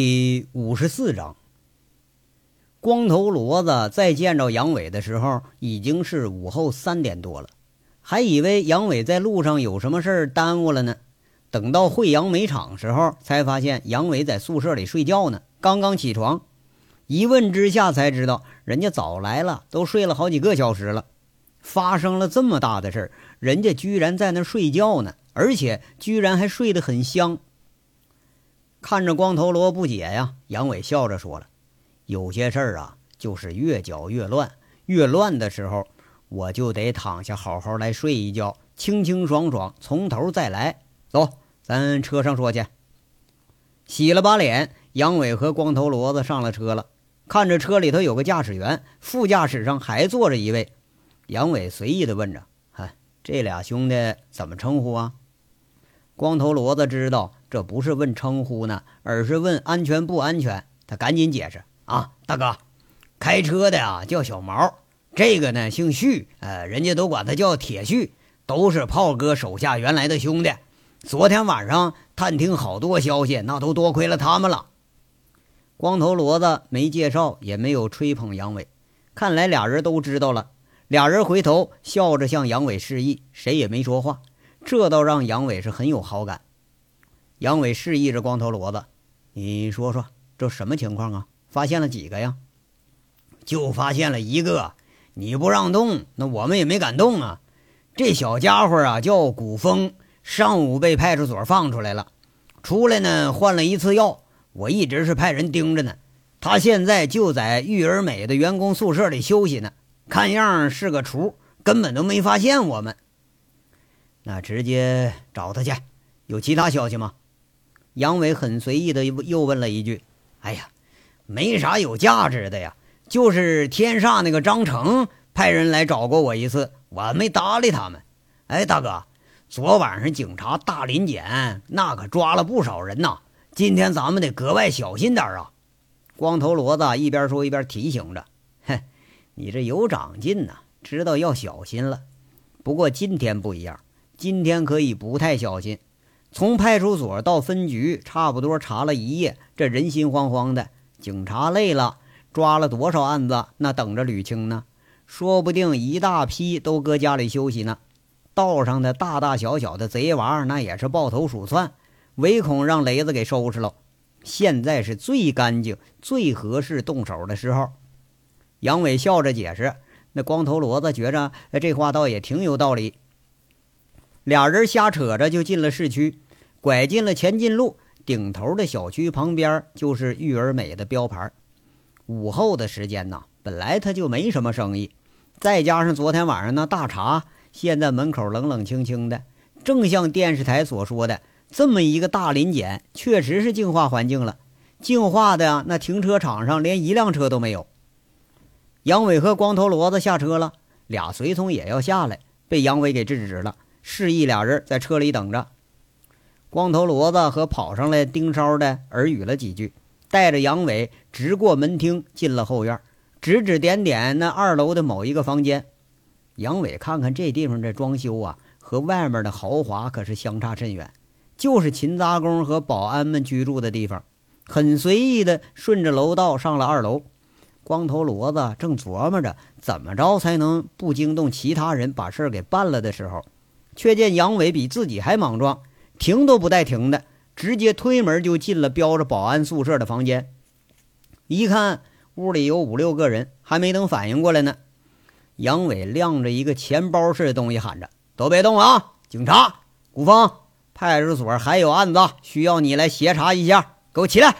第五十四章，光头骡子再见着杨伟的时候，已经是午后三点多了，还以为杨伟在路上有什么事儿耽误了呢。等到惠阳煤厂时候，才发现杨伟在宿舍里睡觉呢，刚刚起床。一问之下才知道，人家早来了，都睡了好几个小时了。发生了这么大的事儿，人家居然在那睡觉呢，而且居然还睡得很香。看着光头罗不解呀，杨伟笑着说了：“有些事儿啊，就是越搅越乱，越乱的时候，我就得躺下好好来睡一觉，清清爽爽，从头再来。走，咱车上说去。”洗了把脸，杨伟和光头骡子上了车了。看着车里头有个驾驶员，副驾驶上还坐着一位。杨伟随意的问着：“嗨，这俩兄弟怎么称呼啊？”光头骡子知道。这不是问称呼呢，而是问安全不安全。他赶紧解释啊，大哥，开车的呀叫小毛，这个呢姓旭，呃，人家都管他叫铁旭，都是炮哥手下原来的兄弟。昨天晚上探听好多消息，那都多亏了他们了。光头骡子没介绍，也没有吹捧杨伟，看来俩人都知道了。俩人回头笑着向杨伟示意，谁也没说话，这倒让杨伟是很有好感。杨伟示意着光头骡子：“你说说，这什么情况啊？发现了几个呀？就发现了一个。你不让动，那我们也没敢动啊。这小家伙啊，叫古风，上午被派出所放出来了。出来呢，换了一次药。我一直是派人盯着呢。他现在就在育儿美的员工宿舍里休息呢。看样是个厨，根本都没发现我们。那直接找他去。有其他消息吗？”杨伟很随意的又问了一句：“哎呀，没啥有价值的呀，就是天煞那个张成派人来找过我一次，我没搭理他们。哎，大哥，昨晚上警察大临检，那可抓了不少人呐。今天咱们得格外小心点啊！”光头骡子一边说一边提醒着：“嘿，你这有长进呐，知道要小心了。不过今天不一样，今天可以不太小心。”从派出所到分局，差不多查了一夜，这人心惶惶的。警察累了，抓了多少案子，那等着捋清呢？说不定一大批都搁家里休息呢。道上的大大小小的贼娃，那也是抱头鼠窜，唯恐让雷子给收拾了。现在是最干净、最合适动手的时候。杨伟笑着解释，那光头骡子觉着这话倒也挺有道理。俩人瞎扯着就进了市区，拐进了前进路顶头的小区旁边，就是育儿美的标牌。午后的时间呢，本来他就没什么生意，再加上昨天晚上那大茶，现在门口冷冷清清的，正像电视台所说的，这么一个大临检，确实是净化环境了。净化的呀，那停车场上连一辆车都没有。杨伟和光头骡子下车了，俩随从也要下来，被杨伟给制止了。示意俩人在车里等着。光头骡子和跑上来盯梢的耳语了几句，带着杨伟直过门厅进了后院，指指点点那二楼的某一个房间。杨伟看看这地方这装修啊，和外面的豪华可是相差甚远，就是勤杂工和保安们居住的地方。很随意的顺着楼道上了二楼。光头骡子正琢磨着怎么着才能不惊动其他人，把事儿给办了的时候。却见杨伟比自己还莽撞，停都不带停的，直接推门就进了标着保安宿舍的房间。一看屋里有五六个人，还没等反应过来呢，杨伟亮着一个钱包似的东西，喊着：“都别动啊！警察，古风，派出所还有案子需要你来协查一下，给我起来！”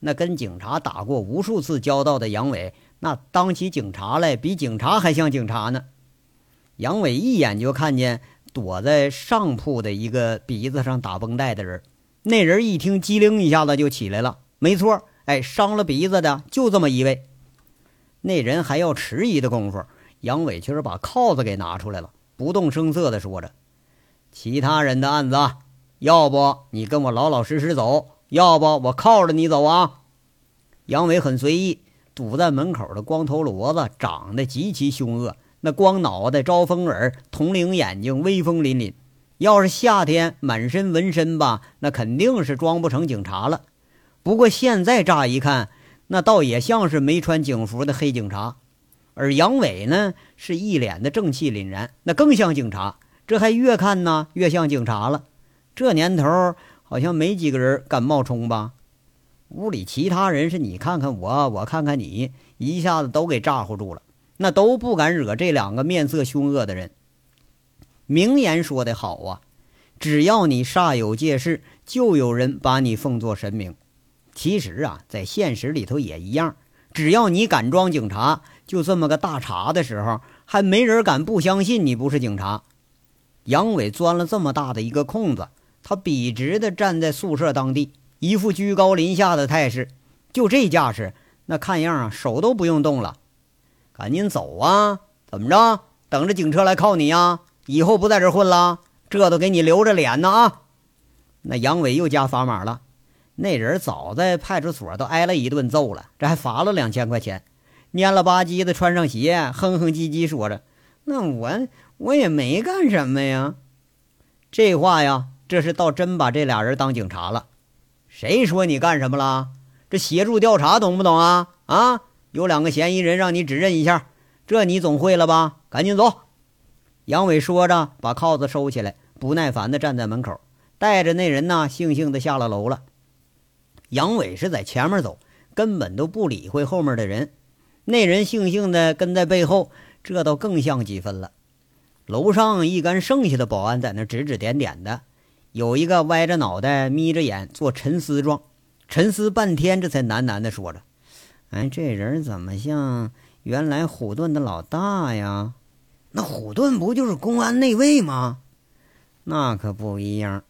那跟警察打过无数次交道的杨伟，那当起警察来比警察还像警察呢。杨伟一眼就看见。躲在上铺的一个鼻子上打绷带的人，那人一听，机灵一下子就起来了。没错，哎，伤了鼻子的就这么一位。那人还要迟疑的功夫，杨伟却是把铐子给拿出来了，不动声色的说着：“其他人的案子，要不你跟我老老实实走，要不我铐着你走啊。”杨伟很随意，堵在门口的光头骡子长得极其凶恶。那光脑袋、招风耳、铜铃眼睛、威风凛凛，要是夏天满身纹身吧，那肯定是装不成警察了。不过现在乍一看，那倒也像是没穿警服的黑警察。而杨伟呢，是一脸的正气凛然，那更像警察。这还越看呢越像警察了。这年头好像没几个人敢冒充吧？屋里其他人是你看看我，我看看你，一下子都给咋呼住了，那都不敢惹这两个面色凶恶的人。名言说得好啊，只要你煞有介事，就有人把你奉作神明。其实啊，在现实里头也一样，只要你敢装警察。就这么个大茬的时候，还没人敢不相信你不是警察。杨伟钻了这么大的一个空子，他笔直的站在宿舍当地，一副居高临下的态势。就这架势，那看样啊，手都不用动了。赶紧走啊！怎么着？等着警车来铐你呀？以后不在这混了？这都给你留着脸呢啊！那杨伟又加砝码了。那人早在派出所都挨了一顿揍了，这还罚了两千块钱。蔫了吧唧的穿上鞋，哼哼唧唧说着：“那我我也没干什么呀。”这话呀，这是倒真把这俩人当警察了。谁说你干什么了？这协助调查，懂不懂啊？啊，有两个嫌疑人让你指认一下，这你总会了吧？赶紧走。杨伟说着，把铐子收起来，不耐烦地站在门口，带着那人呢，悻悻地下了楼了。杨伟是在前面走，根本都不理会后面的人。那人悻悻地跟在背后，这倒更像几分了。楼上一干剩下的保安在那指指点点的，有一个歪着脑袋、眯着眼做沉思状，沉思半天，这才喃喃地说着：“哎，这人怎么像原来虎盾的老大呀？那虎盾不就是公安内卫吗？那可不一样，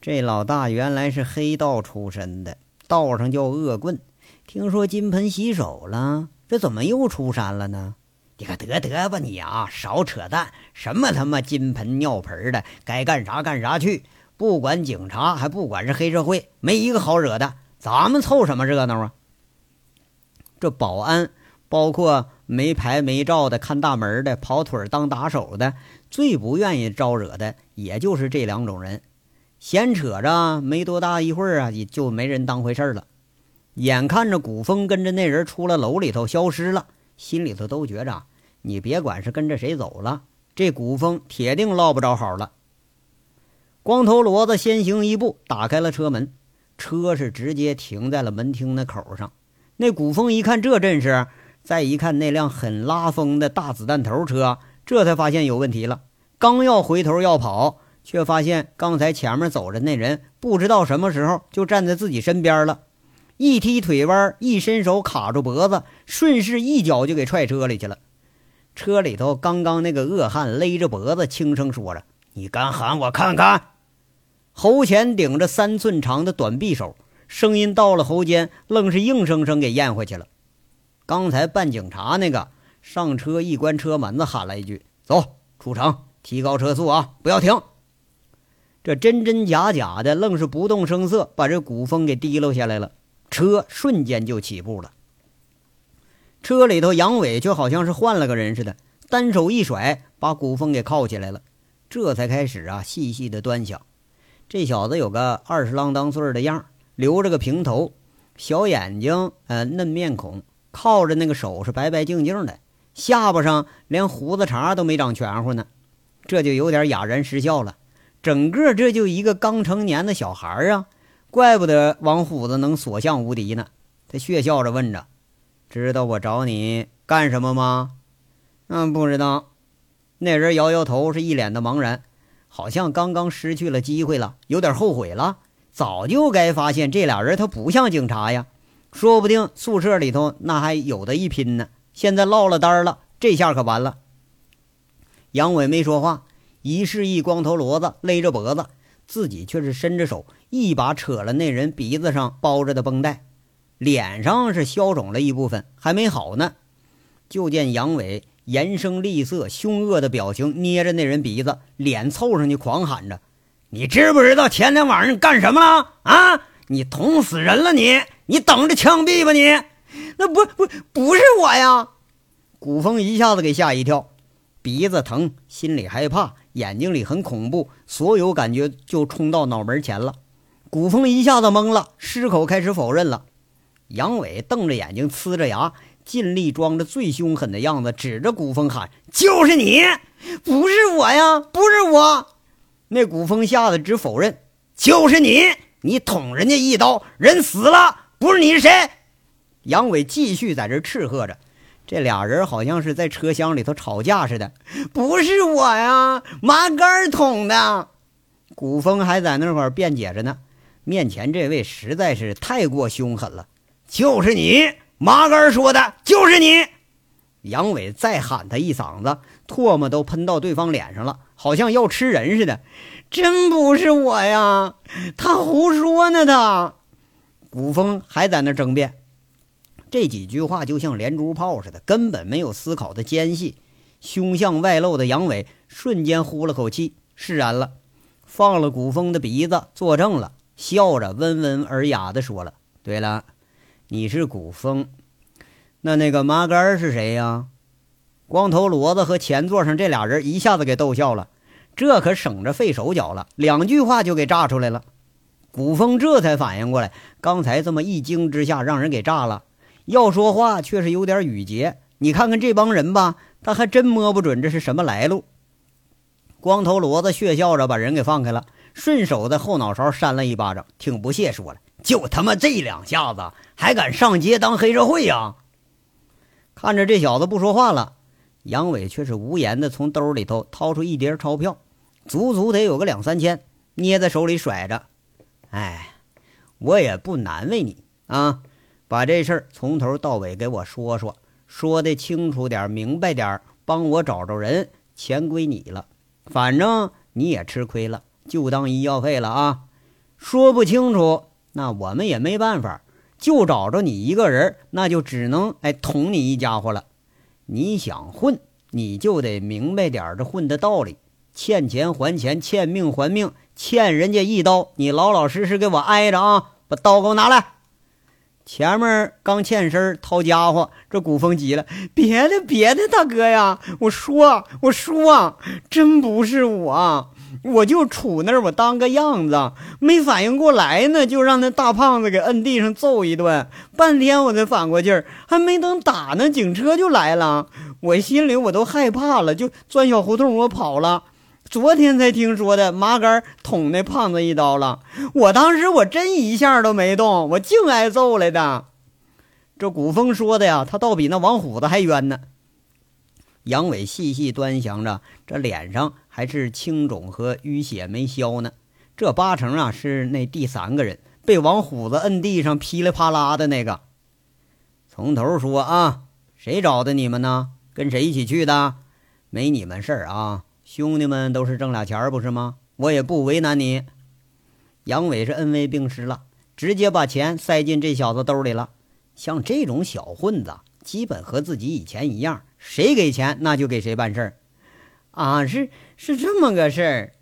这老大原来是黑道出身的，道上叫恶棍，听说金盆洗手了。”这怎么又出山了呢？你可得得吧你啊！少扯淡！什么他妈金盆尿盆的，该干啥干啥去！不管警察，还不管是黑社会，没一个好惹的。咱们凑什么热闹啊？这保安，包括没牌没照的、看大门的、跑腿当打手的，最不愿意招惹的，也就是这两种人。闲扯着，没多大一会儿啊，也就没人当回事了。眼看着古风跟着那人出了楼里头消失了，心里头都觉着，你别管是跟着谁走了，这古风铁定落不着好了。光头骡子先行一步打开了车门，车是直接停在了门厅的口上。那古风一看这阵势，再一看那辆很拉风的大子弹头车，这才发现有问题了。刚要回头要跑，却发现刚才前面走着那人，不知道什么时候就站在自己身边了。一踢腿弯，一伸手卡住脖子，顺势一脚就给踹车里去了。车里头刚刚那个恶汉勒着脖子，轻声说着：“你敢喊我看看！”喉前顶着三寸长的短匕首，声音到了喉间，愣是硬生生给咽回去了。刚才扮警察那个上车一关车门子，喊了一句：“走出城，提高车速啊，不要停！”这真真假假的，愣是不动声色，把这古风给提溜下来了。车瞬间就起步了。车里头，杨伟却好像是换了个人似的，单手一甩，把古风给铐起来了。这才开始啊，细细的端详。这小子有个二十郎当岁的样儿留着个平头，小眼睛，呃，嫩面孔，靠着那个手是白白净净的，下巴上连胡子茬都没长全乎呢，这就有点哑然失笑了。整个这就一个刚成年的小孩啊。怪不得王虎子能所向无敌呢。他血笑着问着：“知道我找你干什么吗？”“嗯，不知道。”那人摇摇头，是一脸的茫然，好像刚刚失去了机会了，有点后悔了。早就该发现这俩人他不像警察呀，说不定宿舍里头那还有的一拼呢。现在落了单了，这下可完了。杨伟没说话，一示意光头骡子勒着脖子。自己却是伸着手，一把扯了那人鼻子上包着的绷带，脸上是消肿了一部分，还没好呢。就见杨伟严声厉色、凶恶的表情，捏着那人鼻子，脸凑上去狂喊着：“你知不知道前天晚上你干什么了？啊，你捅死人了！你，你等着枪毙吧！你，那不不不是我呀！”古风一下子给吓一跳，鼻子疼，心里害怕。眼睛里很恐怖，所有感觉就冲到脑门前了。古风一下子懵了，失口开始否认了。杨伟瞪着眼睛，呲着牙，尽力装着最凶狠的样子，指着古风喊：“就是你，不是我呀，不是我！”那古风吓得直否认：“就是你，你捅人家一刀，人死了，不是你是谁？”杨伟继续在这斥喝着。这俩人好像是在车厢里头吵架似的。不是我呀，麻杆捅的。古风还在那块辩解着呢。面前这位实在是太过凶狠了。就是你，麻杆说的，就是你。杨伟再喊他一嗓子，唾沫都喷到对方脸上了，好像要吃人似的。真不是我呀，他胡说呢。他古风还在那争辩。这几句话就像连珠炮似的，根本没有思考的间隙。凶相外露的杨伟瞬间呼了口气，释然了，放了古风的鼻子，作证了，笑着温文尔雅地说了：“对了，你是古风，那那个麻杆是谁呀？”光头骡子和前座上这俩人一下子给逗笑了，这可省着费手脚了，两句话就给炸出来了。古风这才反应过来，刚才这么一惊之下让人给炸了。要说话却是有点语结，你看看这帮人吧，他还真摸不准这是什么来路。光头骡子血笑着把人给放开了，顺手在后脑勺扇了一巴掌，挺不屑说了：“就他妈这两下子，还敢上街当黑社会呀？”看着这小子不说话了，杨伟却是无言的从兜里头掏出一叠钞票，足足得有个两三千，捏在手里甩着。哎，我也不难为你啊。把这事儿从头到尾给我说说，说的清楚点、明白点，帮我找着人，钱归你了。反正你也吃亏了，就当医药费了啊。说不清楚，那我们也没办法，就找着你一个人，那就只能哎捅你一家伙了。你想混，你就得明白点这混的道理：欠钱还钱，欠命还命，欠人家一刀，你老老实实给我挨着啊！把刀给我拿来。前面刚欠身掏家伙，这古风急了：“别的别的，大哥呀，我说我说，真不是我，我就杵那儿，我当个样子，没反应过来呢，就让那大胖子给摁地上揍一顿，半天我才反过劲儿，还没等打呢，警车就来了，我心里我都害怕了，就钻小胡同我跑了。”昨天才听说的，麻杆捅那胖子一刀了。我当时我真一下都没动，我净挨揍来的。这古风说的呀，他倒比那王虎子还冤呢。杨伟细细端详着，这脸上还是青肿和淤血没消呢。这八成啊是那第三个人被王虎子摁地上噼里啪啦的那个。从头说啊，谁找的你们呢？跟谁一起去的？没你们事儿啊。兄弟们都是挣俩钱儿，不是吗？我也不为难你。杨伟是恩威并施了，直接把钱塞进这小子兜里了。像这种小混子，基本和自己以前一样，谁给钱那就给谁办事儿。啊，是是这么个事儿。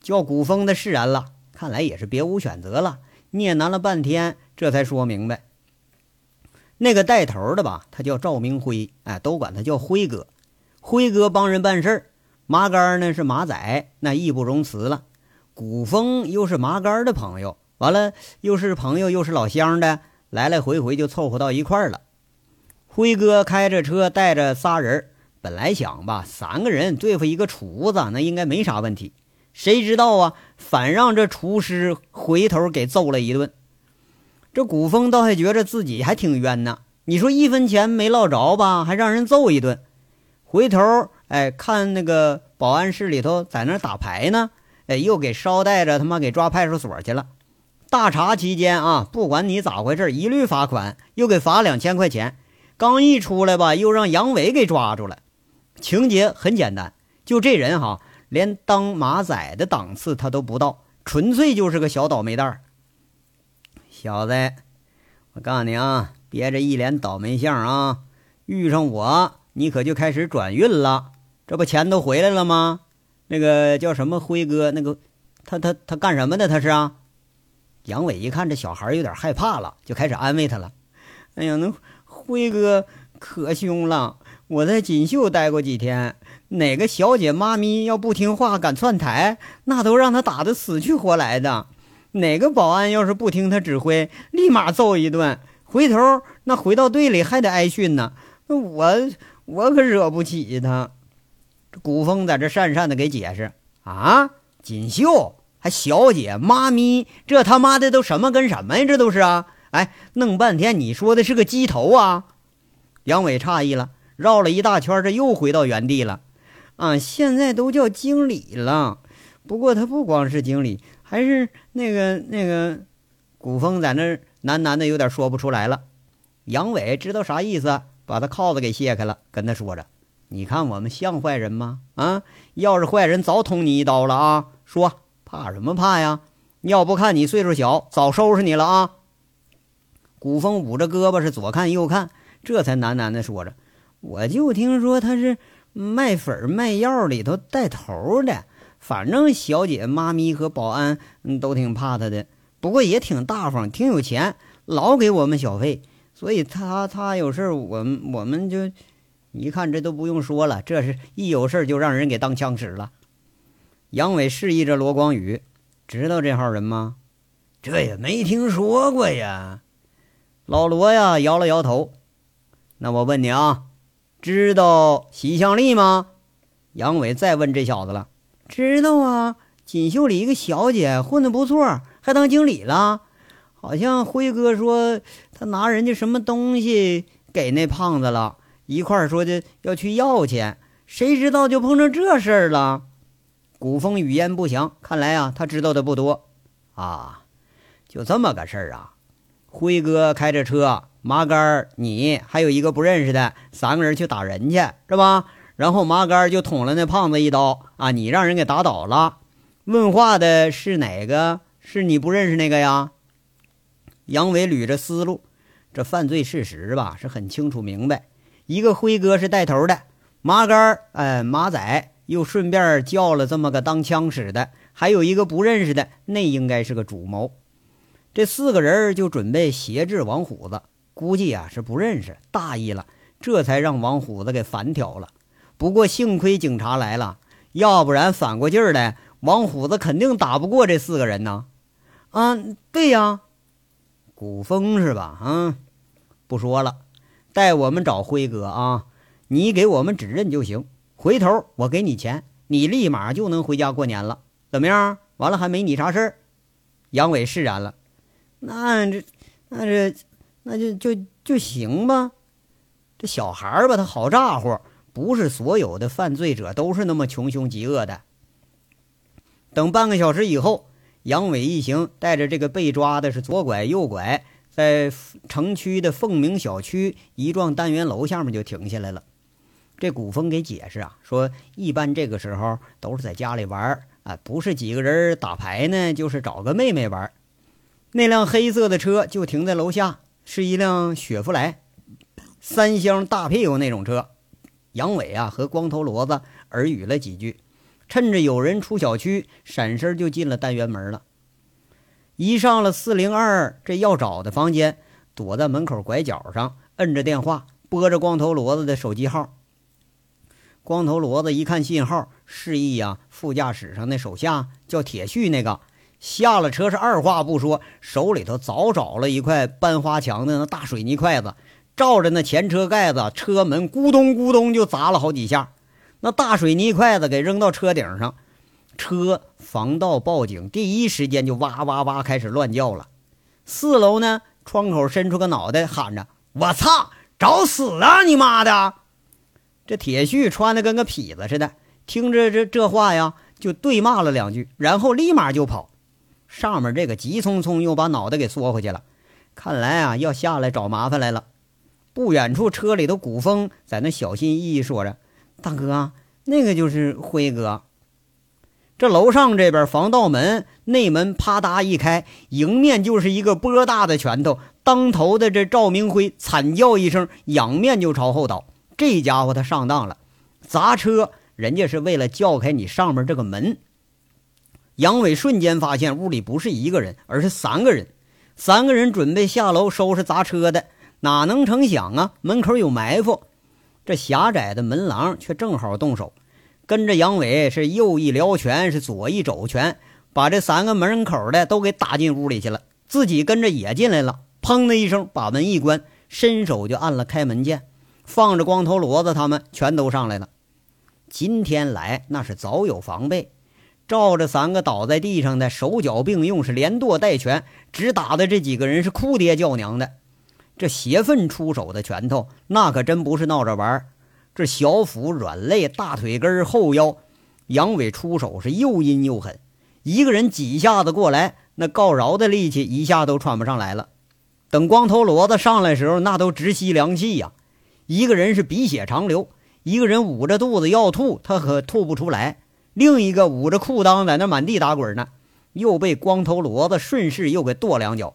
叫古风的释然了，看来也是别无选择了。聂难了半天，这才说明白。那个带头的吧，他叫赵明辉，哎，都管他叫辉哥。辉哥帮人办事儿。麻杆呢是马仔，那义不容辞了。古风又是麻杆的朋友，完了又是朋友又是老乡的，来来回回就凑合到一块儿了。辉哥开着车带着仨人，本来想吧，三个人对付一个厨子，那应该没啥问题。谁知道啊，反让这厨师回头给揍了一顿。这古风倒还觉着自己还挺冤呢。你说一分钱没落着吧，还让人揍一顿，回头。哎，看那个保安室里头在那打牌呢，哎，又给捎带着他妈给抓派出所去了。大查期间啊，不管你咋回事，一律罚款，又给罚两千块钱。刚一出来吧，又让杨伟给抓住了。情节很简单，就这人哈，连当马仔的档次他都不到，纯粹就是个小倒霉蛋儿。小子，我告诉你啊，别着一脸倒霉相啊，遇上我，你可就开始转运了。这不钱都回来了吗？那个叫什么辉哥，那个他他他干什么的？他是啊。杨伟一看这小孩有点害怕了，就开始安慰他了。哎呀，那辉哥可凶了！我在锦绣待过几天，哪个小姐妈咪要不听话敢窜台，那都让他打得死去活来的。哪个保安要是不听他指挥，立马揍一顿，回头那回到队里还得挨训呢。我我可惹不起他。古风在这讪讪的给解释啊，锦绣还小姐妈咪，这他妈的都什么跟什么呀？这都是啊！哎，弄半天你说的是个鸡头啊！杨伟诧异了，绕了一大圈，这又回到原地了。啊，现在都叫经理了，不过他不光是经理。还是那个那个，古风在那喃喃的，有点说不出来了。杨伟知道啥意思，把他铐子给卸开了，跟他说着：“你看我们像坏人吗？啊，要是坏人，早捅你一刀了啊！说怕什么怕呀？要不看你岁数小，早收拾你了啊！”古风捂着胳膊是左看右看，这才喃喃的说着：“我就听说他是卖粉卖药里头带头的。”反正小姐、妈咪和保安都挺怕他的，不过也挺大方，挺有钱，老给我们小费。所以他他有事我们我们就一看这都不用说了，这是一有事就让人给当枪使了。杨伟示意着罗光宇，知道这号人吗？这也没听说过呀。老罗呀，摇了摇头。那我问你啊，知道席向丽吗？杨伟再问这小子了。知道啊，锦绣里一个小姐混得不错，还当经理了。好像辉哥说他拿人家什么东西给那胖子了，一块说的要去要钱，谁知道就碰上这事儿了。古风语焉不详，看来啊，他知道的不多啊。就这么个事儿啊，辉哥开着车，麻杆你还有一个不认识的，三个人去打人去，是吧？然后麻杆就捅了那胖子一刀啊！你让人给打倒了。问话的是哪个？是你不认识那个呀？杨伟捋着思路，这犯罪事实吧是很清楚明白。一个辉哥是带头的，麻杆哎马仔又顺便叫了这么个当枪使的，还有一个不认识的，那应该是个主谋。这四个人就准备挟制王虎子，估计啊是不认识，大意了，这才让王虎子给反挑了。不过幸亏警察来了，要不然反过劲儿来，王虎子肯定打不过这四个人呢。啊，对呀，古风是吧？啊，不说了，带我们找辉哥啊！你给我们指认就行，回头我给你钱，你立马就能回家过年了。怎么样？完了还没你啥事儿？杨伟释然了。那这，那这，那就就就行吧。这小孩儿吧，他好咋呼。不是所有的犯罪者都是那么穷凶极恶的。等半个小时以后，杨伟一行带着这个被抓的是左拐右拐，在城区的凤鸣小区一幢单元楼下面就停下来了。这古风给解释啊，说一般这个时候都是在家里玩啊，不是几个人打牌呢，就是找个妹妹玩。那辆黑色的车就停在楼下，是一辆雪佛兰三厢大屁股那种车。杨伟啊，和光头骡子耳语了几句，趁着有人出小区，闪身就进了单元门了。一上了四零二这要找的房间，躲在门口拐角上，摁着电话，拨着光头骡子的手机号。光头骡子一看信号，示意啊，副驾驶上那手下叫铁旭那个下了车，是二话不说，手里头早找了一块搬花墙的那大水泥筷子。照着那前车盖子，车门咕咚咕咚就砸了好几下，那大水泥筷子给扔到车顶上，车防盗报警第一时间就哇哇哇开始乱叫了。四楼呢，窗口伸出个脑袋喊着：“我操，找死啊你妈的！”这铁旭穿的跟个痞子似的，听着这这话呀，就对骂了两句，然后立马就跑。上面这个急匆匆又把脑袋给缩回去了，看来啊要下来找麻烦来了。不远处，车里的古风在那小心翼翼说着：“大哥，那个就是辉哥。”这楼上这边防盗门内门啪嗒一开，迎面就是一个波大的拳头。当头的这赵明辉惨叫一声，仰面就朝后倒。这家伙他上当了，砸车，人家是为了叫开你上面这个门。杨伟瞬间发现屋里不是一个人，而是三个人。三个人准备下楼收拾砸车的。哪能成想啊！门口有埋伏，这狭窄的门廊却正好动手。跟着杨伟是右一撩拳，是左一肘拳，把这三个门口的都给打进屋里去了，自己跟着也进来了。砰的一声，把门一关，伸手就按了开门键，放着光头骡子他们全都上来了。今天来那是早有防备，照着三个倒在地上的，手脚并用，是连剁带拳，只打的这几个人是哭爹叫娘的。这邪愤出手的拳头，那可真不是闹着玩这小腹、软肋、大腿根、后腰，杨伟出手是又阴又狠。一个人几下子过来，那告饶的力气一下都喘不上来了。等光头骡子上来时候，那都直吸凉气呀！一个人是鼻血长流，一个人捂着肚子要吐，他可吐不出来；另一个捂着裤裆在那满地打滚呢，又被光头骡子顺势又给跺两脚。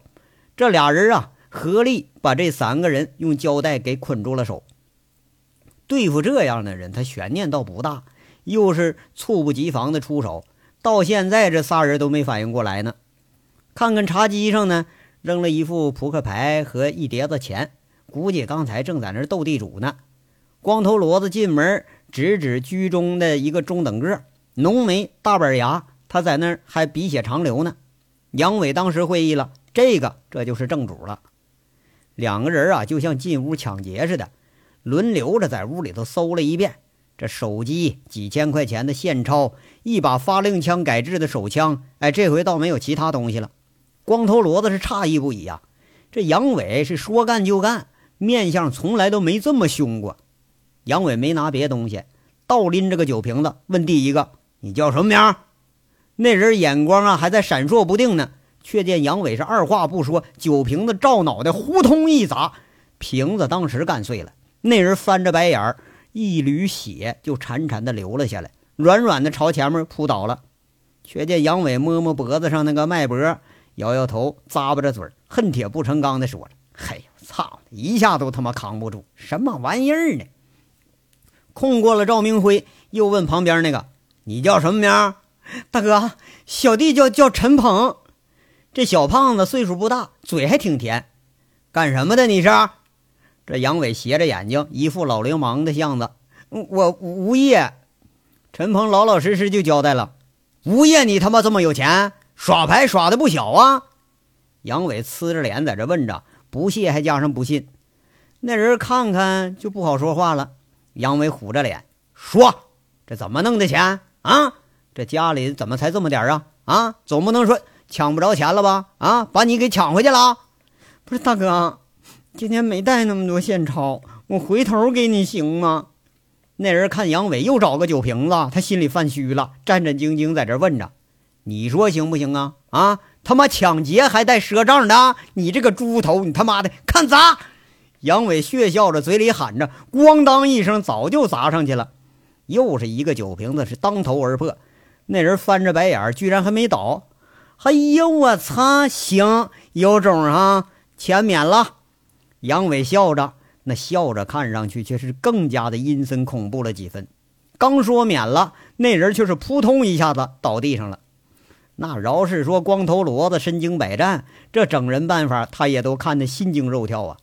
这俩人啊，合力把这三个人用胶带给捆住了手。对付这样的人，他悬念倒不大，又是猝不及防的出手，到现在这仨人都没反应过来呢。看看茶几上呢。扔了一副扑克牌和一叠子钱，估计刚才正在那斗地主呢。光头骡子进门，指指居中的一个中等个，浓眉大板牙，他在那儿还鼻血长流呢。杨伟当时会意了，这个这就是正主了。两个人啊，就像进屋抢劫似的，轮流着在屋里头搜了一遍。这手机、几千块钱的现钞、一把发令枪改制的手枪，哎，这回倒没有其他东西了。光头骡子是诧异不已啊！这杨伟是说干就干，面相从来都没这么凶过。杨伟没拿别东西，倒拎着个酒瓶子，问第一个：“你叫什么名？”那人眼光啊还在闪烁不定呢，却见杨伟是二话不说，酒瓶子照脑袋呼通一砸，瓶子当时干碎了。那人翻着白眼儿，一缕血就潺潺的流了下来，软软的朝前面扑倒了。却见杨伟摸摸脖子上那个脉搏。摇摇头，咂巴着嘴，恨铁不成钢的说了：“嘿，操！一下都他妈扛不住，什么玩意儿呢？”控过了赵明辉，又问旁边那个：“你叫什么名？”大哥，小弟叫叫陈鹏。这小胖子岁数不大，嘴还挺甜。干什么的？你是？这杨伟斜着眼睛，一副老流氓的样子。我无业。陈鹏老老实实就交代了：“无业，你他妈这么有钱？”耍牌耍的不小啊！杨伟呲着脸在这问着，不屑还加上不信。那人看看就不好说话了。杨伟虎着脸说：“这怎么弄的钱啊？这家里怎么才这么点啊？啊，总不能说抢不着钱了吧？啊，把你给抢回去了？不是大哥，今天没带那么多现钞，我回头给你行吗？”那人看杨伟又找个酒瓶子，他心里犯虚了，战战兢兢在这问着。你说行不行啊？啊，他妈抢劫还带赊账的！你这个猪头，你他妈的看砸！杨伟血笑着，嘴里喊着，咣当一声，早就砸上去了。又是一个酒瓶子，是当头而破。那人翻着白眼，居然还没倒。哎呦，我擦！行，有种啊！钱免了。杨伟笑着，那笑着看上去却是更加的阴森恐怖了几分。刚说免了，那人却是扑通一下子倒地上了。那饶是说光头骡子身经百战，这整人办法他也都看得心惊肉跳啊！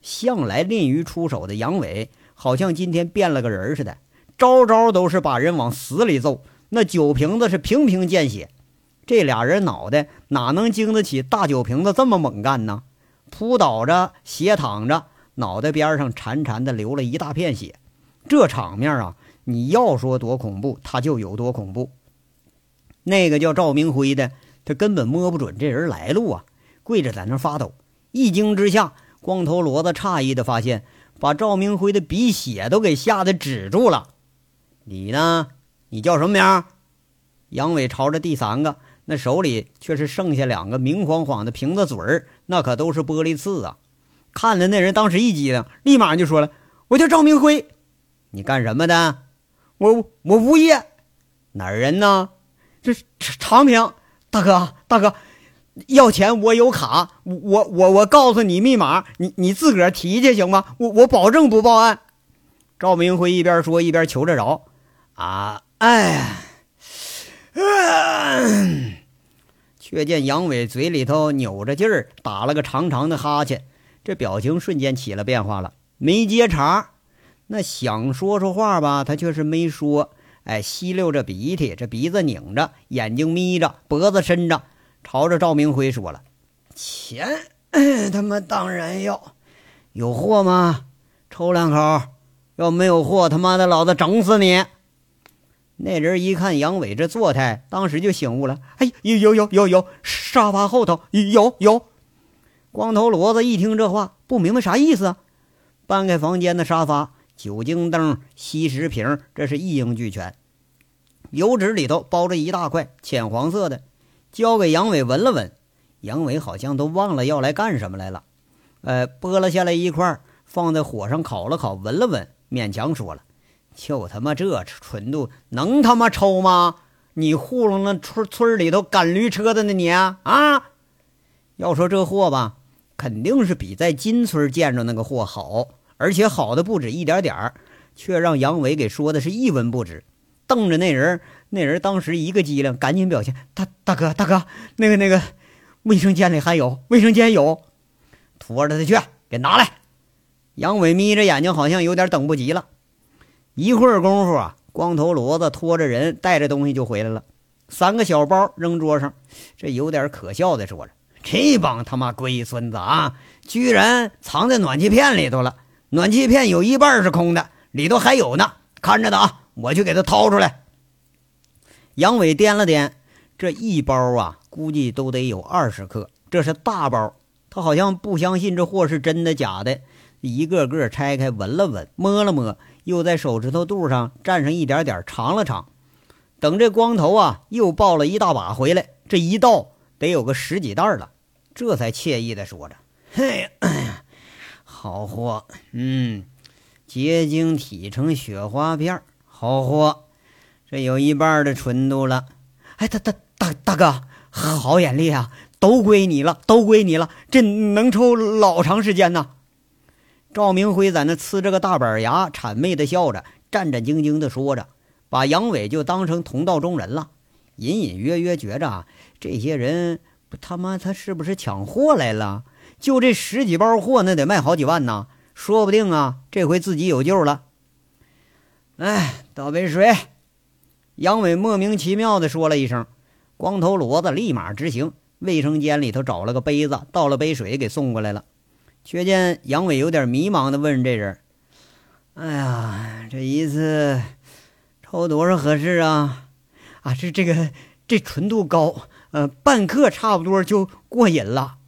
向来吝于出手的杨伟，好像今天变了个人似的，招招都是把人往死里揍。那酒瓶子是瓶瓶见血，这俩人脑袋哪能经得起大酒瓶子这么猛干呢？扑倒着，斜躺着，脑袋边上潺潺的流了一大片血。这场面啊，你要说多恐怖，他就有多恐怖。那个叫赵明辉的，他根本摸不准这人来路啊，跪着在那发抖。一惊之下，光头骡子诧异的发现，把赵明辉的鼻血都给吓得止住了。你呢？你叫什么名？杨伟朝着第三个，那手里却是剩下两个明晃晃的瓶子嘴儿，那可都是玻璃刺啊！看的那人当时一激灵，立马就说了：“我叫赵明辉，你干什么的？我我物业，哪儿人呢？”这是长平大哥，大哥，要钱我有卡，我我我告诉你密码，你你自个儿提去行吗？我我保证不报案。赵明辉一边说一边求着饶。啊，哎，却见杨伟嘴里头扭着劲儿打了个长长的哈欠，这表情瞬间起了变化了，没接茬。那想说说话吧，他却是没说。哎，吸溜着鼻涕，这鼻子拧着，眼睛眯着，脖子伸着，朝着赵明辉说了：“钱他妈当然要，有货吗？抽两口。要没有货，他妈的，老子整死你！”那人一看杨伟这作态，当时就醒悟了：“哎，有有有有有，沙发后头有有。”光头骡子一听这话，不明白啥意思啊。搬开房间的沙发，酒精灯、吸食瓶，这是一应俱全。油纸里头包着一大块浅黄色的，交给杨伟闻了闻。杨伟好像都忘了要来干什么来了。呃，剥了下来一块，放在火上烤了烤，闻了闻，勉强说了：“就他妈这纯度，能他妈抽吗？你糊弄那村村里头赶驴车的呢你啊！啊！要说这货吧。”肯定是比在金村见着那个货好，而且好的不止一点点儿，却让杨伟给说的是一文不值。瞪着那人，那人当时一个机灵，赶紧表现：“大大哥，大哥，那个那个，卫生间里还有，卫生间有，拖着他去，给拿来。”杨伟眯着眼睛，好像有点等不及了。一会儿功夫啊，光头骡子拖着人，带着东西就回来了，三个小包扔桌上，这有点可笑的说着。这帮他妈龟孙子啊，居然藏在暖气片里头了！暖气片有一半是空的，里头还有呢。看着的啊，我去给他掏出来。杨伟掂了掂，这一包啊，估计都得有二十克，这是大包。他好像不相信这货是真的假的，一个个拆开闻了闻，摸了摸，又在手指头肚上蘸上一点点尝了尝。等这光头啊，又抱了一大把回来，这一倒得有个十几袋了。这才惬意地说着：“嘿，好货，嗯，结晶体成雪花片，好货，这有一半的纯度了。哎，大大大大哥，好眼力啊，都归你了，都归你了，这能抽老长时间呢。”赵明辉在那呲着个大板牙，谄媚的笑着，战战兢兢的说着，把杨伟就当成同道中人了，隐隐约约觉着啊这些人不。他妈，他是不是抢货来了？就这十几包货，那得卖好几万呢。说不定啊，这回自己有救了。哎，倒杯水。杨伟莫名其妙的说了一声，光头骡子立马执行，卫生间里头找了个杯子，倒了杯水给送过来了。却见杨伟有点迷茫的问这人：“哎呀，这一次抽多少合适啊？啊，这这个这纯度高。”呃，半克差不多就过瘾了。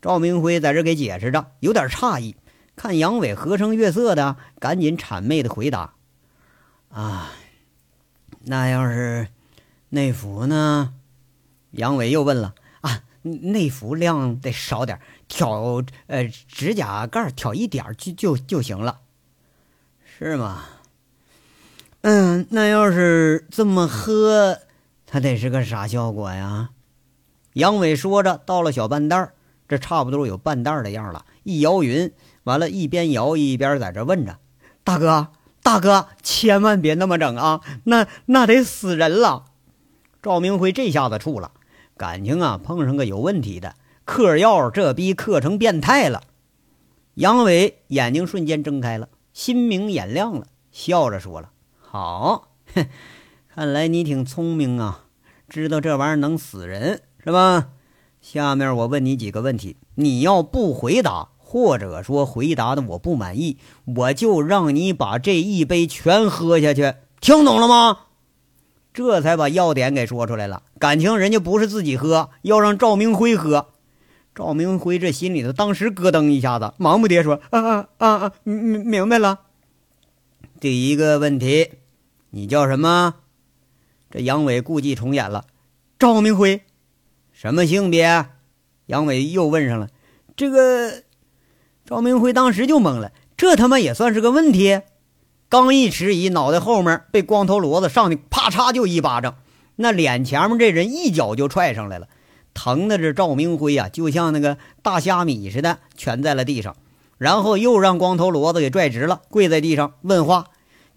赵明辉在这给解释着，有点诧异。看杨伟和声悦色的，赶紧谄媚的回答：“啊，那要是内服呢？”杨伟又问了：“啊，内服量得少点，挑呃指甲盖挑一点就就就行了，是吗？嗯，那要是这么喝。”它得是个啥效果呀？杨伟说着，倒了小半袋，这差不多有半袋的样了。一摇匀，完了，一边摇一边在这问着：“大哥，大哥，千万别那么整啊！那那得死人了。”赵明辉这下子怵了，感情啊碰上个有问题的嗑药，这逼嗑成变态了。杨伟眼睛瞬间睁开了，心明眼亮了，笑着说了：“好，哼。”看来你挺聪明啊，知道这玩意儿能死人是吧？下面我问你几个问题，你要不回答，或者说回答的我不满意，我就让你把这一杯全喝下去，听懂了吗？这才把要点给说出来了。感情人家不是自己喝，要让赵明辉喝。赵明辉这心里头当时咯噔一下子，忙不迭说：“啊啊啊啊，明明白了。第一个问题，你叫什么？”这杨伟故伎重演了，赵明辉，什么性别？杨伟又问上了。这个赵明辉当时就懵了，这他妈也算是个问题？刚一迟疑，脑袋后面被光头骡子上去啪嚓就一巴掌，那脸前面这人一脚就踹上来了，疼的这赵明辉啊，就像那个大虾米似的蜷在了地上，然后又让光头骡子给拽直了，跪在地上问话。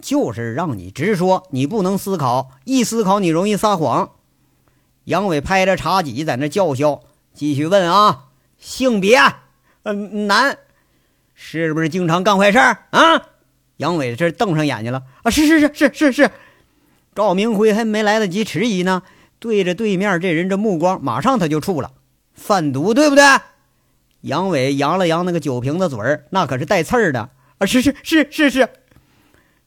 就是让你直说，你不能思考，一思考你容易撒谎。杨伟拍着茶几在那叫嚣，继续问啊，性别，嗯，男，是不是经常干坏事儿啊？杨伟这瞪上眼睛了啊，是是是是是是，赵明辉还没来得及迟疑呢，对着对面这人这目光，马上他就触了，贩毒对不对？杨伟扬了扬那个酒瓶子嘴儿，那可是带刺儿的啊！是是是是是。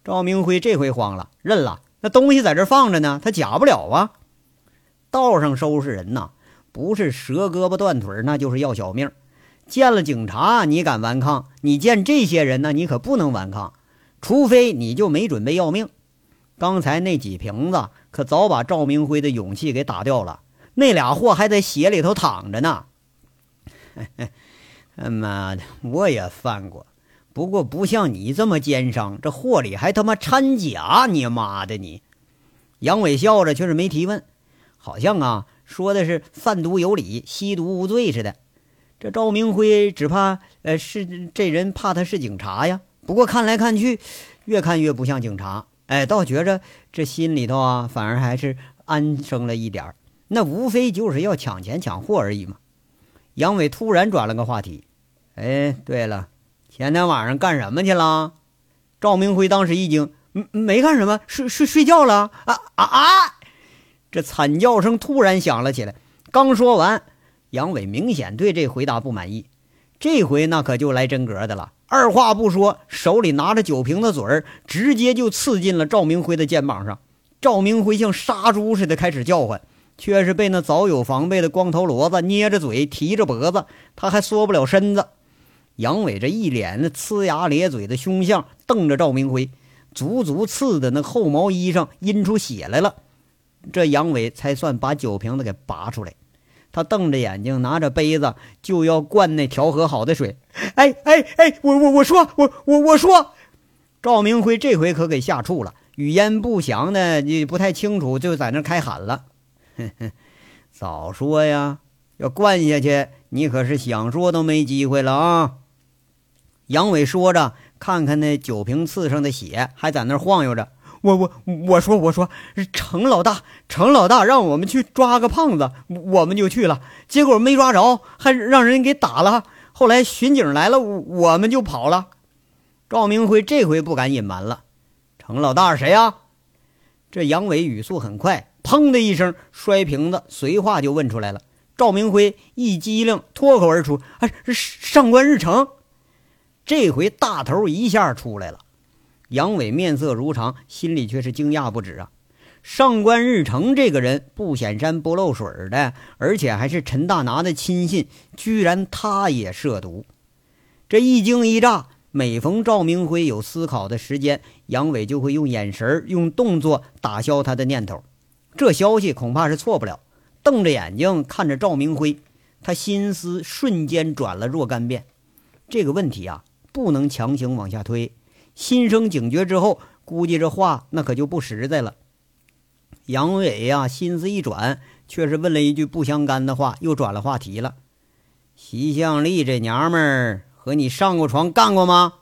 赵明辉这回慌了，认了，那东西在这放着呢，他假不了啊。道上收拾人呐，不是折胳膊断腿，那就是要小命。见了警察，你敢顽抗？你见这些人呢，你可不能顽抗，除非你就没准备要命。刚才那几瓶子可早把赵明辉的勇气给打掉了，那俩货还在血里头躺着呢。他妈的，我也犯过，不过不像你这么奸商，这货里还他妈掺假！你妈的你！杨伟笑着，却是没提问，好像啊说的是贩毒有理，吸毒无罪似的。这赵明辉只怕呃是这人怕他是警察呀。不过看来看去，越看越不像警察。哎，倒觉着这心里头啊，反而还是安生了一点那无非就是要抢钱抢货而已嘛。杨伟突然转了个话题：“哎，对了，前天晚上干什么去了？”赵明辉当时一惊：“没没干什么，睡睡睡觉了。”啊啊啊！这惨叫声突然响了起来。刚说完，杨伟明显对这回答不满意。这回那可就来真格的了。二话不说，手里拿着酒瓶子嘴儿，直接就刺进了赵明辉的肩膀上。赵明辉像杀猪似的开始叫唤，却是被那早有防备的光头骡子捏着嘴、提着脖子，他还缩不了身子。杨伟这一脸那呲牙咧嘴的凶相，瞪着赵明辉，足足刺的那厚毛衣上阴出血来了。这杨伟才算把酒瓶子给拔出来。他瞪着眼睛，拿着杯子就要灌那调和好的水。哎哎哎，我我我说我我我说，赵明辉这回可给吓怵了，语焉不详的，你不太清楚，就在那开喊了。哼哼，早说呀，要灌下去，你可是想说都没机会了啊！杨伟说着，看看那酒瓶刺上的血，还在那晃悠着。我我我说我说，程老大，程老大让我们去抓个胖子，我们就去了，结果没抓着，还让人给打了。后来巡警来了，我们就跑了。赵明辉这回不敢隐瞒了，程老大是谁呀？这杨伟语速很快，砰的一声摔瓶子，随话就问出来了。赵明辉一激灵，脱口而出：“啊，上官日成。”这回大头一下出来了。杨伟面色如常，心里却是惊讶不止啊！上官日成这个人不显山不漏水的，而且还是陈大拿的亲信，居然他也涉毒。这一惊一乍，每逢赵明辉有思考的时间，杨伟就会用眼神、用动作打消他的念头。这消息恐怕是错不了。瞪着眼睛看着赵明辉，他心思瞬间转了若干遍。这个问题啊，不能强行往下推。心生警觉之后，估计这话那可就不实在了。杨伟呀，心思一转，却是问了一句不相干的话，又转了话题了：“席向丽这娘们儿和你上过床干过吗？”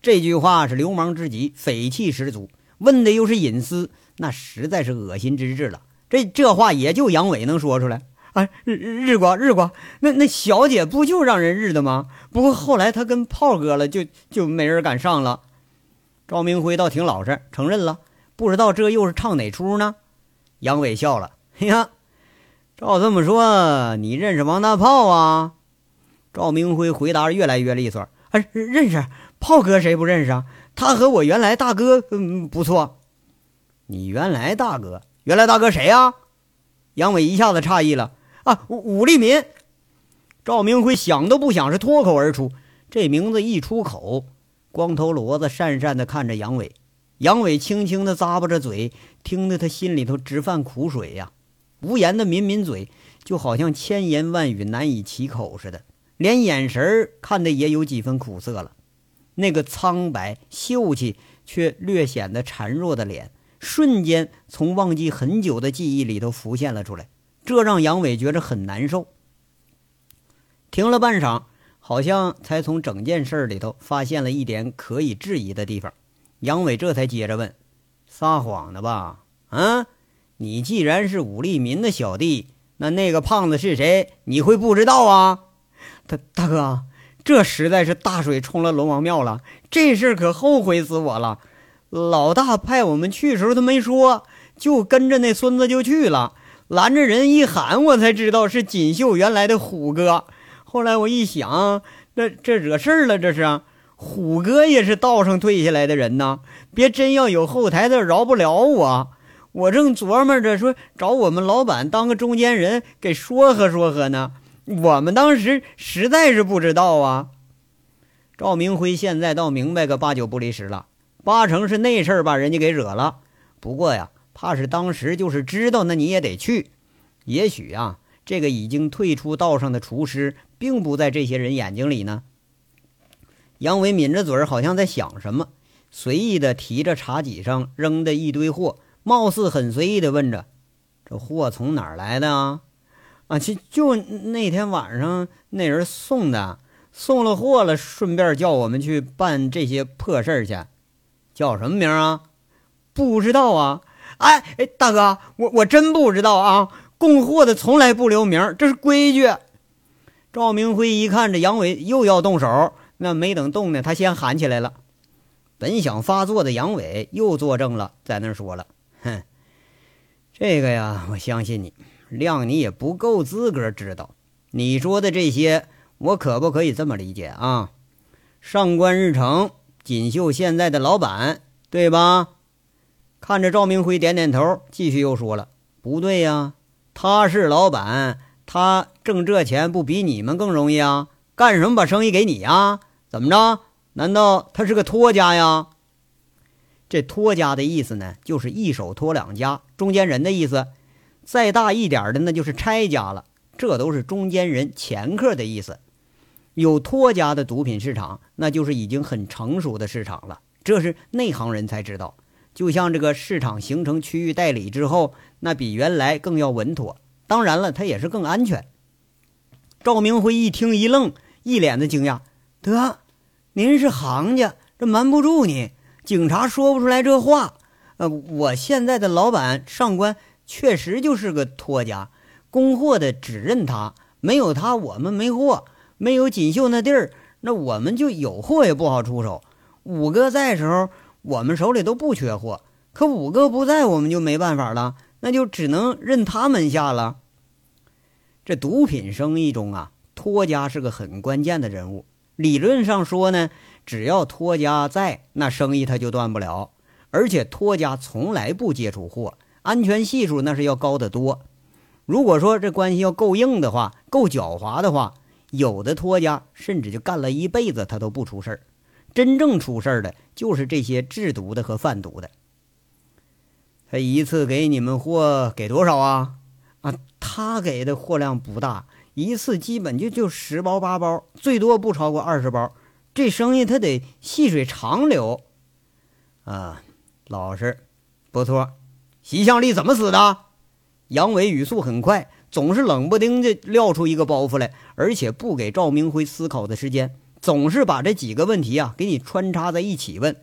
这句话是流氓之极，匪气十足。问的又是隐私，那实在是恶心之至了。这这话也就杨伟能说出来。啊，日日光日光，那那小姐不就让人日的吗？不过后来她跟炮哥了，就就没人敢上了。赵明辉倒挺老实，承认了。不知道这又是唱哪出呢？杨伟笑了，哎呀，照这么说，你认识王大炮啊？赵明辉回答越来越利索，哎，认识炮哥，谁不认识啊？他和我原来大哥，嗯，不错。你原来大哥，原来大哥谁呀？杨伟一下子诧异了。啊，武武立民，赵明辉想都不想是脱口而出，这名字一出口，光头骡子讪讪地看着杨伟，杨伟轻轻地咂巴着嘴，听得他心里头直犯苦水呀，无言的抿抿嘴，就好像千言万语难以启口似的，连眼神看的也有几分苦涩了，那个苍白秀气却略显得孱弱的脸，瞬间从忘记很久的记忆里头浮现了出来。这让杨伟觉着很难受。停了半晌，好像才从整件事里头发现了一点可以质疑的地方。杨伟这才接着问：“撒谎的吧？啊，你既然是武立民的小弟，那那个胖子是谁？你会不知道啊？”大大哥，这实在是大水冲了龙王庙了，这事可后悔死我了。老大派我们去时候他没说，就跟着那孙子就去了。拦着人一喊，我才知道是锦绣原来的虎哥。后来我一想，这这惹事儿了，这是虎哥也是道上退下来的人呐，别真要有后台的，饶不了我。我正琢磨着说找我们老板当个中间人，给说和说和呢。我们当时实在是不知道啊。赵明辉现在倒明白个八九不离十了，八成是那事儿把人家给惹了。不过呀。怕是当时就是知道，那你也得去。也许啊，这个已经退出道上的厨师，并不在这些人眼睛里呢。杨伟抿着嘴儿，好像在想什么，随意的提着茶几上扔的一堆货，貌似很随意的问着：“这货从哪儿来的啊？”“啊，就就那天晚上那人送的，送了货了，顺便叫我们去办这些破事儿去。叫什么名啊？不知道啊。”哎哎，大哥，我我真不知道啊！供货的从来不留名，这是规矩。赵明辉一看这杨伟又要动手，那没等动呢，他先喊起来了。本想发作的杨伟又作证了，在那说了：“哼，这个呀，我相信你，谅你也不够资格知道。你说的这些，我可不可以这么理解啊？上官日成，锦绣现在的老板，对吧？”看着赵明辉点点头，继续又说了：“不对呀，他是老板，他挣这钱不比你们更容易啊？干什么把生意给你呀？怎么着？难道他是个托家呀？这托家的意思呢，就是一手托两家，中间人的意思。再大一点的，那就是拆家了。这都是中间人、掮客的意思。有托家的毒品市场，那就是已经很成熟的市场了。这是内行人才知道。”就像这个市场形成区域代理之后，那比原来更要稳妥。当然了，它也是更安全。赵明辉一听一愣，一脸的惊讶：“得，您是行家，这瞒不住你。警察说不出来这话。呃，我现在的老板上官确实就是个托家，供货的只认他，没有他我们没货，没有锦绣那地儿，那我们就有货也不好出手。五哥在时候。”我们手里都不缺货，可五哥不在，我们就没办法了，那就只能认他门下了。这毒品生意中啊，托家是个很关键的人物。理论上说呢，只要托家在，那生意他就断不了。而且托家从来不接触货，安全系数那是要高得多。如果说这关系要够硬的话，够狡猾的话，有的托家甚至就干了一辈子，他都不出事儿。真正出事的，就是这些制毒的和贩毒的。他一次给你们货给多少啊？啊，他给的货量不大，一次基本就就十包八包，最多不超过二十包。这生意他得细水长流。啊，老实，不错。习向力怎么死的？杨伟语速很快，总是冷不丁的撂出一个包袱来，而且不给赵明辉思考的时间。总是把这几个问题啊给你穿插在一起问，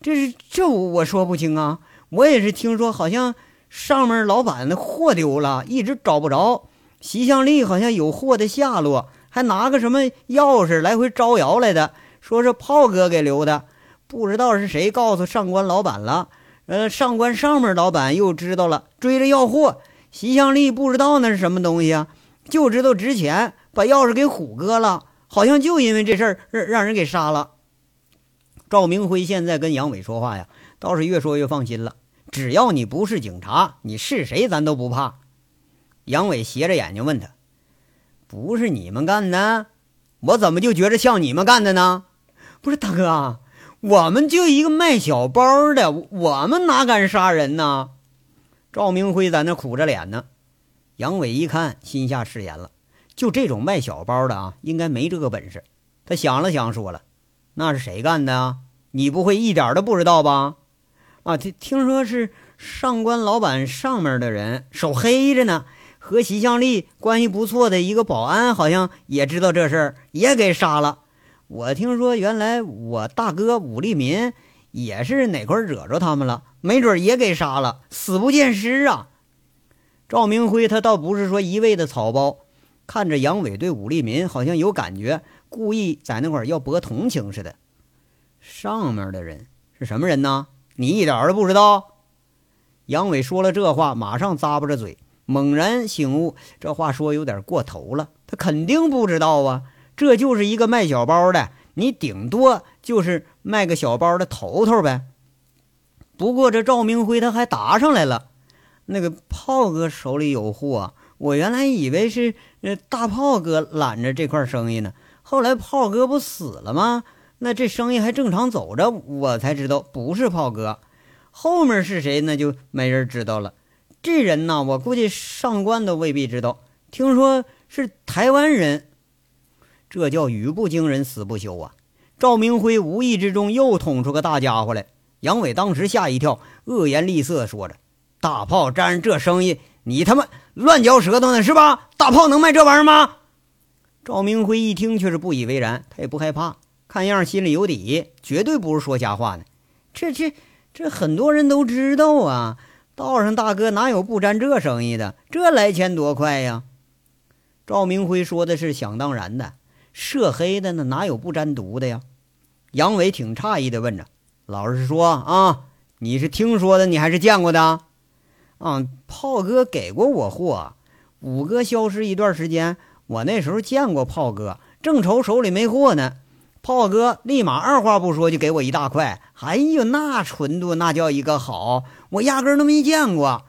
这是这我说不清啊。我也是听说，好像上面老板的货丢了，一直找不着。习向力好像有货的下落，还拿个什么钥匙来回招摇来的，说是炮哥给留的。不知道是谁告诉上官老板了，呃，上官上面老板又知道了，追着要货。习向力不知道那是什么东西啊，就知道值钱，把钥匙给虎哥了。好像就因为这事儿让让人给杀了。赵明辉现在跟杨伟说话呀，倒是越说越放心了。只要你不是警察，你是谁咱都不怕。杨伟斜着眼睛问他：“不是你们干的？我怎么就觉着像你们干的呢？”不是大哥，我们就一个卖小包的，我们哪敢杀人呢？赵明辉在那苦着脸呢。杨伟一看，心下誓言了。就这种卖小包的啊，应该没这个本事。他想了想，说了：“那是谁干的啊？你不会一点都不知道吧？”啊，听听说是上官老板上面的人手黑着呢，和席向力关系不错的一个保安，好像也知道这事儿，也给杀了。我听说原来我大哥武立民也是哪块惹着他们了，没准也给杀了，死不见尸啊。赵明辉他倒不是说一味的草包。看着杨伟对武立民好像有感觉，故意在那块儿要博同情似的。上面的人是什么人呢？你一点都不知道？杨伟说了这话，马上咂巴着嘴，猛然醒悟，这话说有点过头了。他肯定不知道啊，这就是一个卖小包的，你顶多就是卖个小包的头头呗。不过这赵明辉他还答上来了，那个炮哥手里有货，我原来以为是呃大炮哥揽着这块生意呢，后来炮哥不死了吗？那这生意还正常走着，我才知道不是炮哥，后面是谁那就没人知道了。这人呢，我估计上官都未必知道，听说是台湾人，这叫语不惊人死不休啊！赵明辉无意之中又捅出个大家伙来。杨伟当时吓一跳，恶言厉色说着：“大炮沾上这生意，你他妈乱嚼舌头呢是吧？大炮能卖这玩意儿吗？”赵明辉一听却是不以为然，他也不害怕，看样心里有底，绝对不是说瞎话呢。这这这很多人都知道啊，道上大哥哪有不沾这生意的？这来钱多快呀！赵明辉说的是想当然的，涉黑的呢哪有不沾毒的呀？杨伟挺诧异的问着。老实说啊，你是听说的，你还是见过的？啊，炮哥给过我货。五哥消失一段时间，我那时候见过炮哥，正愁手里没货呢。炮哥立马二话不说就给我一大块。哎呦，那纯度那叫一个好，我压根都没见过。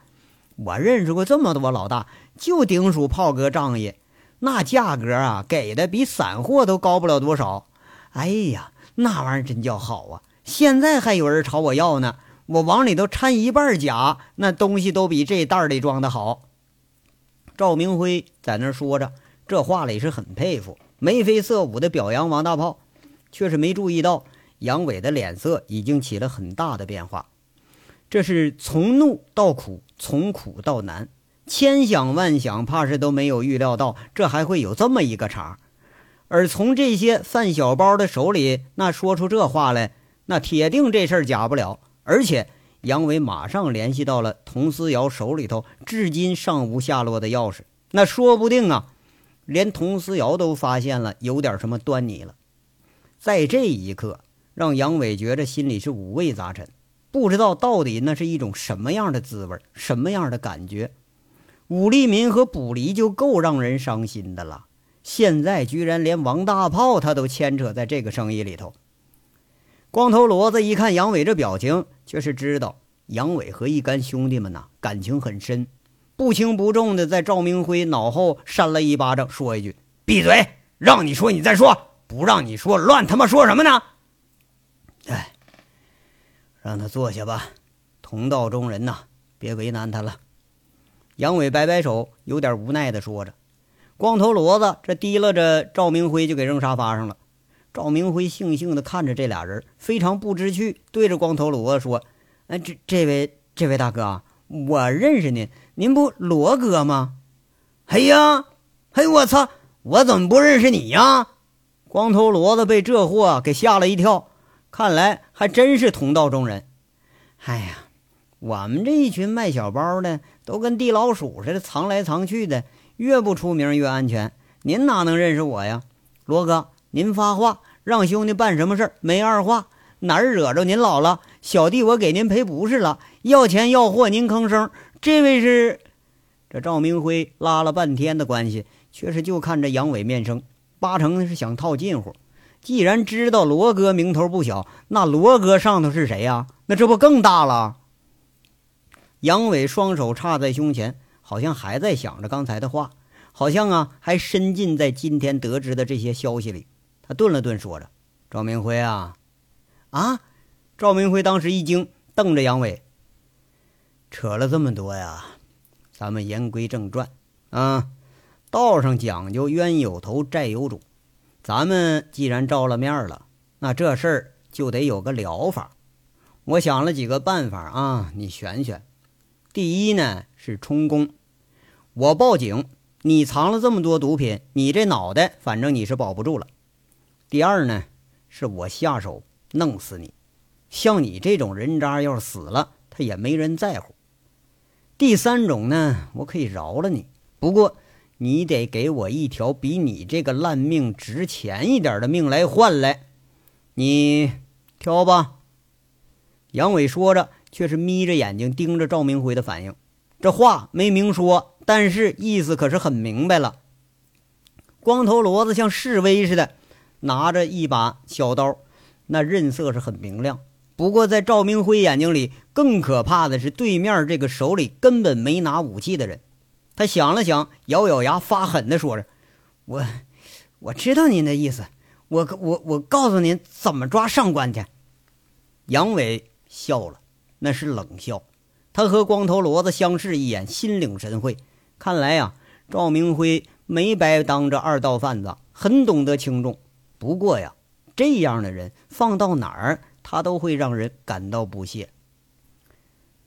我认识过这么多老大，就顶属炮哥仗义。那价格啊，给的比散货都高不了多少。哎呀，那玩意儿真叫好啊！现在还有人朝我要呢，我往里头掺一半假，那东西都比这袋里装的好。赵明辉在那说着，这话里是很佩服，眉飞色舞的表扬王大炮，却是没注意到杨伟的脸色已经起了很大的变化。这是从怒到苦，从苦到难，千想万想，怕是都没有预料到这还会有这么一个茬。而从这些贩小包的手里，那说出这话来。那铁定这事儿假不了，而且杨伟马上联系到了佟思瑶手里头至今尚无下落的钥匙，那说不定啊，连佟思瑶都发现了有点什么端倪了。在这一刻，让杨伟觉着心里是五味杂陈，不知道到底那是一种什么样的滋味，什么样的感觉。武立民和卜离就够让人伤心的了，现在居然连王大炮他都牵扯在这个生意里头。光头骡子一看杨伟这表情，却是知道杨伟和一干兄弟们呐感情很深，不轻不重的在赵明辉脑后扇了一巴掌，说一句：“闭嘴！让你说你再说，不让你说乱他妈说什么呢？”哎，让他坐下吧，同道中人呐，别为难他了。杨伟摆摆手，有点无奈的说着。光头骡子这提拉着赵明辉就给扔沙发上了。赵明辉悻悻地看着这俩人，非常不知趣，对着光头骡子说：“哎，这这位这位大哥，我认识您，您不罗哥吗？”“哎呀，嘿，我操，我怎么不认识你呀？”光头骡子被这货给吓了一跳，看来还真是同道中人。哎呀，我们这一群卖小包的都跟地老鼠似的，藏来藏去的，越不出名越安全。您哪能认识我呀，罗哥？您发话让兄弟办什么事儿？没二话，哪儿惹着您老了？小弟我给您赔不是了，要钱要货您吭声。这位是这赵明辉拉了半天的关系，却是就看着杨伟面生，八成是想套近乎。既然知道罗哥名头不小，那罗哥上头是谁呀？那这不更大了？杨伟双手插在胸前，好像还在想着刚才的话，好像啊还深浸在今天得知的这些消息里。他顿了顿，说着：“赵明辉啊，啊！”赵明辉当时一惊，瞪着杨伟：“扯了这么多呀？咱们言归正传啊！道上讲究冤有头，债有主。咱们既然照了面了，那这事儿就得有个了法。我想了几个办法啊，你选选。第一呢是充公，我报警，你藏了这么多毒品，你这脑袋反正你是保不住了。”第二呢，是我下手弄死你。像你这种人渣，要是死了，他也没人在乎。第三种呢，我可以饶了你，不过你得给我一条比你这个烂命值钱一点的命来换来。你挑吧。杨伟说着，却是眯着眼睛盯着赵明辉的反应。这话没明说，但是意思可是很明白了。光头骡子像示威似的，拿着一把小刀，那刃色是很明亮。不过，在赵明辉眼睛里，更可怕的是对面这个手里根本没拿武器的人。他想了想，咬咬牙，发狠地说着：“我，我知道您的意思。我，我，我告诉您怎么抓上官去。”杨伟笑了，那是冷笑。他和光头骡子相视一眼，心领神会。看来呀，赵明辉没白当这二道贩子，很懂得轻重。不过呀，这样的人放到哪儿，他都会让人感到不屑。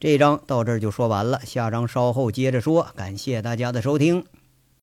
这章到这儿就说完了，下章稍后接着说。感谢大家的收听。